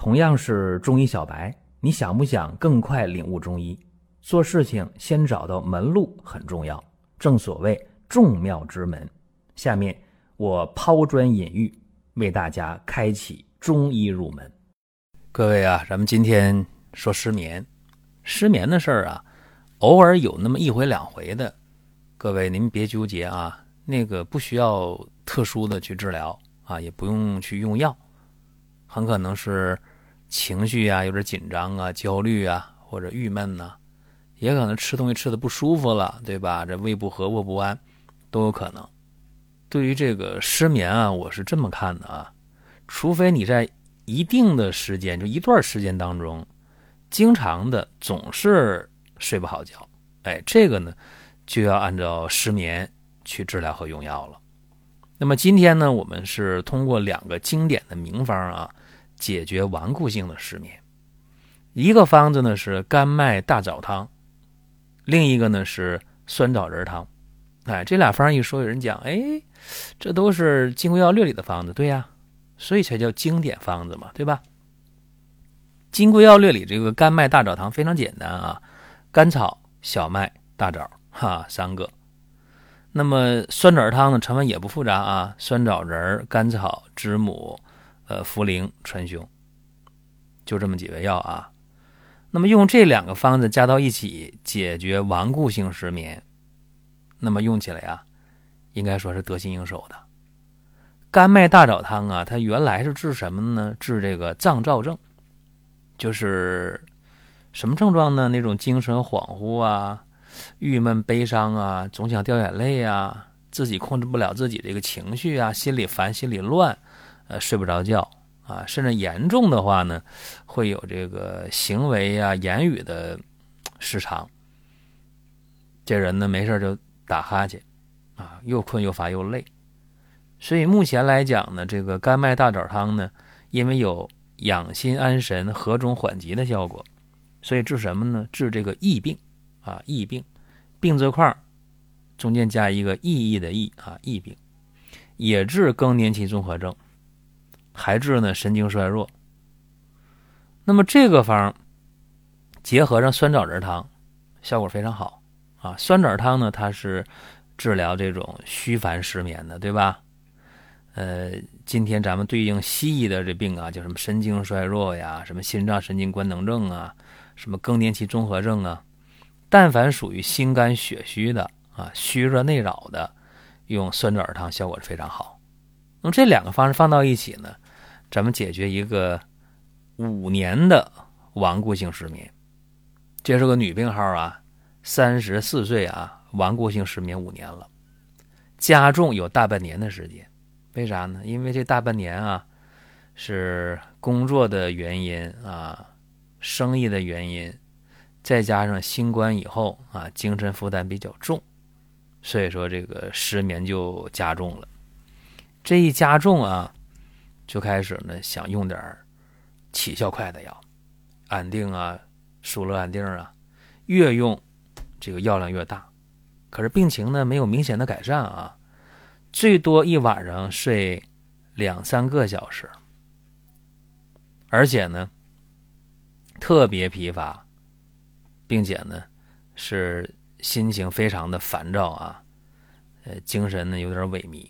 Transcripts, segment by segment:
同样是中医小白，你想不想更快领悟中医？做事情先找到门路很重要，正所谓众妙之门。下面我抛砖引玉，为大家开启中医入门。各位啊，咱们今天说失眠，失眠的事儿啊，偶尔有那么一回两回的，各位您别纠结啊，那个不需要特殊的去治疗啊，也不用去用药，很可能是。情绪啊，有点紧张啊、焦虑啊，或者郁闷呐，也可能吃东西吃的不舒服了，对吧？这胃不和、卧不安，都有可能。对于这个失眠啊，我是这么看的啊，除非你在一定的时间，就一段时间当中，经常的总是睡不好觉，哎，这个呢，就要按照失眠去治疗和用药了。那么今天呢，我们是通过两个经典的名方啊。解决顽固性的失眠，一个方子呢是甘麦大枣汤，另一个呢是酸枣仁汤。哎，这俩方一说，有人讲，哎，这都是《金匮要略》里的方子，对呀，所以才叫经典方子嘛，对吧？《金匮要略》里这个甘麦大枣汤非常简单啊，甘草、小麦、大枣，哈，三个。那么酸枣仁汤呢，成分也不复杂啊，酸枣仁、甘草、知母。呃，茯苓、川芎，就这么几味药啊。那么用这两个方子加到一起解决顽固性失眠，那么用起来啊，应该说是得心应手的。甘麦大枣汤啊，它原来是治什么呢？治这个脏躁症，就是什么症状呢？那种精神恍惚啊、郁闷悲伤啊、总想掉眼泪啊、自己控制不了自己这个情绪啊、心里烦、心里乱。呃，睡不着觉啊，甚至严重的话呢，会有这个行为啊、言语的失常。这人呢，没事就打哈欠，啊，又困又乏又累。所以目前来讲呢，这个甘麦大枣汤呢，因为有养心安神、和中缓急的效果，所以治什么呢？治这个疫病啊，疫病，病字块中间加一个意义的意啊，疫病，也治更年期综合症。还治呢神经衰弱。那么这个方结合上酸枣仁汤，效果非常好啊。酸枣汤呢，它是治疗这种虚烦失眠的，对吧？呃，今天咱们对应西医的这病啊，叫什么神经衰弱呀，什么心脏神经官能症啊，什么更年期综合症啊，但凡属于心肝血虚的啊，虚热内扰的，用酸枣仁汤效果是非常好。那么这两个方式放到一起呢，咱们解决一个五年的顽固性失眠。这是个女病号啊，三十四岁啊，顽固性失眠五年了，加重有大半年的时间。为啥呢？因为这大半年啊，是工作的原因啊，生意的原因，再加上新冠以后啊，精神负担比较重，所以说这个失眠就加重了。这一加重啊，就开始呢想用点起效快的药，安定啊、舒乐安定啊，越用这个药量越大，可是病情呢没有明显的改善啊，最多一晚上睡两三个小时，而且呢特别疲乏，并且呢是心情非常的烦躁啊，呃精神呢有点萎靡。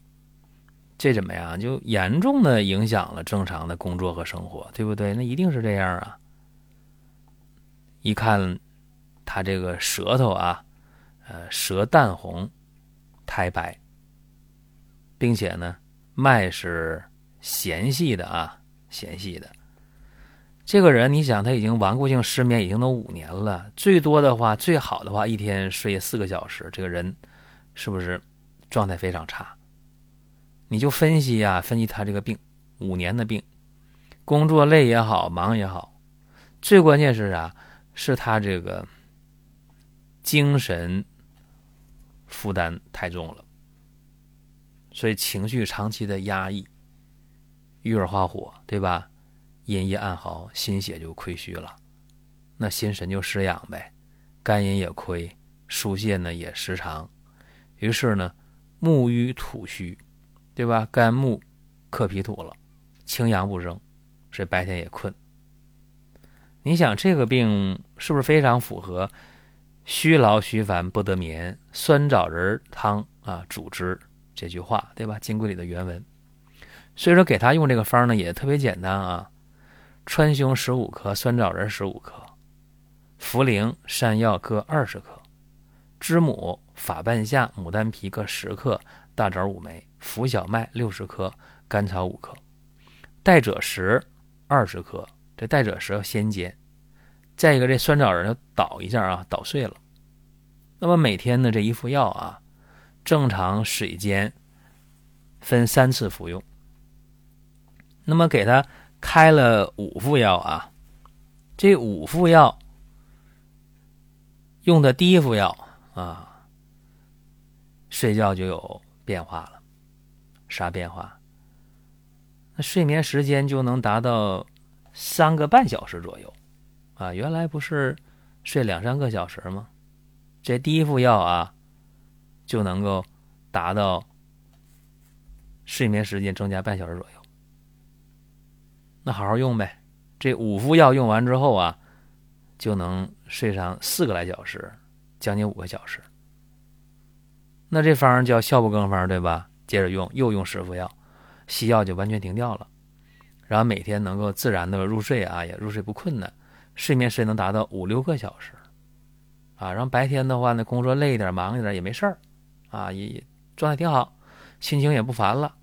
这怎么样？就严重的影响了正常的工作和生活，对不对？那一定是这样啊！一看他这个舌头啊，呃，舌淡红，苔白，并且呢，脉是弦细的啊，弦细的。这个人，你想他已经顽固性失眠已经都五年了，最多的话，最好的话，一天睡四个小时，这个人是不是状态非常差？你就分析呀，分析他这个病，五年的病，工作累也好，忙也好，最关键是啥？是他这个精神负担太重了，所以情绪长期的压抑，郁而化火，对吧？阴液暗耗，心血就亏虚了，那心神就失养呗，肝阴也亏，疏泄呢也失常，于是呢，木瘀土虚。对吧？肝木克脾土了，清阳不生，所以白天也困，你想这个病是不是非常符合“虚劳虚烦不得眠，酸枣仁汤啊主之”这句话，对吧？金匮里的原文。所以说给他用这个方呢也特别简单啊，川芎十五克，酸枣仁十五克，茯苓、山药各二十克，知母、法半夏、牡丹皮各十克，大枣五枚，浮小麦六十克，甘草五克，代赭石二十克。这代赭石要先煎，再一个这酸枣仁要捣一下啊，捣碎了。那么每天呢这一副药啊，正常水煎，分三次服用。那么给他开了五副药啊，这五副药用的第一副药啊，睡觉就有变化了，啥变化？那睡眠时间就能达到三个半小时左右啊，原来不是睡两三个小时吗？这第一副药啊，就能够达到睡眠时间增加半小时左右。那好好用呗，这五副药用完之后啊，就能睡上四个来小时，将近五个小时。那这方叫效不更方，对吧？接着用，又用十副药，西药就完全停掉了，然后每天能够自然的入睡啊，也入睡不困难，睡眠时间能达到五六个小时，啊，然后白天的话呢，工作累一点、忙一点也没事儿，啊，也状态挺好，心情也不烦了。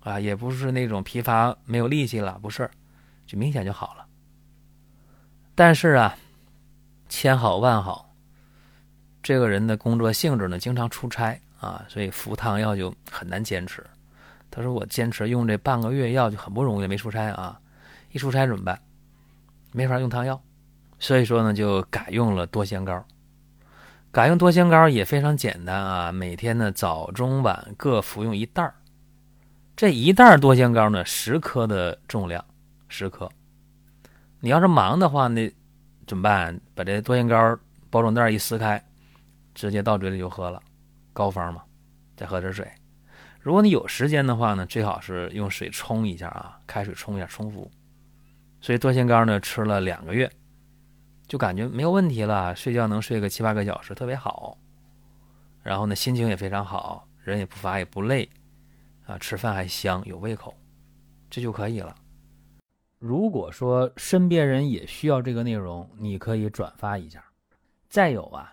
啊，也不是那种疲乏没有力气了，不是，就明显就好了。但是啊，千好万好，这个人的工作性质呢，经常出差啊，所以服汤药就很难坚持。他说我坚持用这半个月药就很不容易，没出差啊，一出差怎么办？没法用汤药，所以说呢，就改用了多仙膏。改用多仙膏也非常简单啊，每天呢早中晚各服用一袋儿。这一袋多仙膏呢，十克的重量，十克。你要是忙的话，那怎么办？把这多仙膏包装袋一撕开，直接到嘴里就喝了，膏方嘛。再喝点水。如果你有时间的话呢，最好是用水冲一下啊，开水冲一下冲服。所以多仙膏呢，吃了两个月，就感觉没有问题了，睡觉能睡个七八个小时，特别好。然后呢，心情也非常好，人也不乏也不累。啊，吃饭还香，有胃口，这就可以了。如果说身边人也需要这个内容，你可以转发一下。再有啊，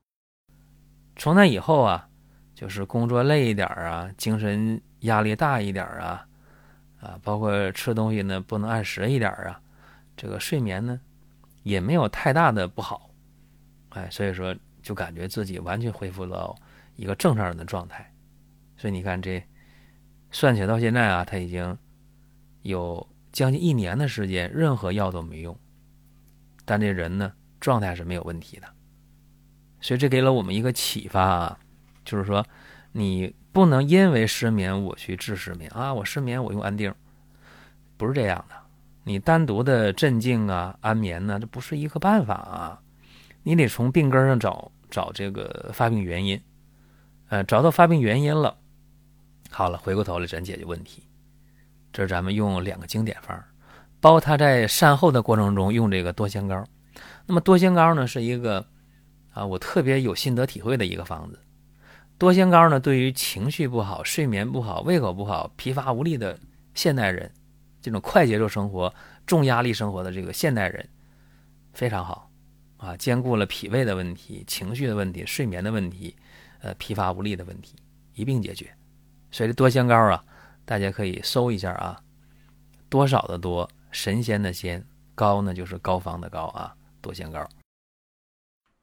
从那以后啊，就是工作累一点啊，精神压力大一点啊，啊，包括吃东西呢不能按时一点啊，这个睡眠呢也没有太大的不好，哎，所以说就感觉自己完全恢复到一个正常人的状态。所以你看这。算起来到现在啊，他已经有将近一年的时间，任何药都没用，但这人呢状态是没有问题的，所以这给了我们一个启发啊，就是说你不能因为失眠我去治失眠啊，我失眠我用安定，不是这样的，你单独的镇静啊、安眠呢，这不是一个办法啊，你得从病根上找找这个发病原因，呃，找到发病原因了。好了，回过头来咱解决问题。这是咱们用两个经典方，包括他在善后的过程中用这个多仙膏。那么多仙膏呢，是一个啊，我特别有心得体会的一个方子。多仙膏呢，对于情绪不好、睡眠不好、胃口不好、疲乏无力的现代人，这种快节奏生活、重压力生活的这个现代人非常好啊，兼顾了脾胃的问题、情绪的问题、睡眠的问题、呃疲乏无力的问题，一并解决。所以这多仙膏啊，大家可以搜一下啊，多少的多，神仙的仙，膏呢就是膏方的膏啊，多仙膏。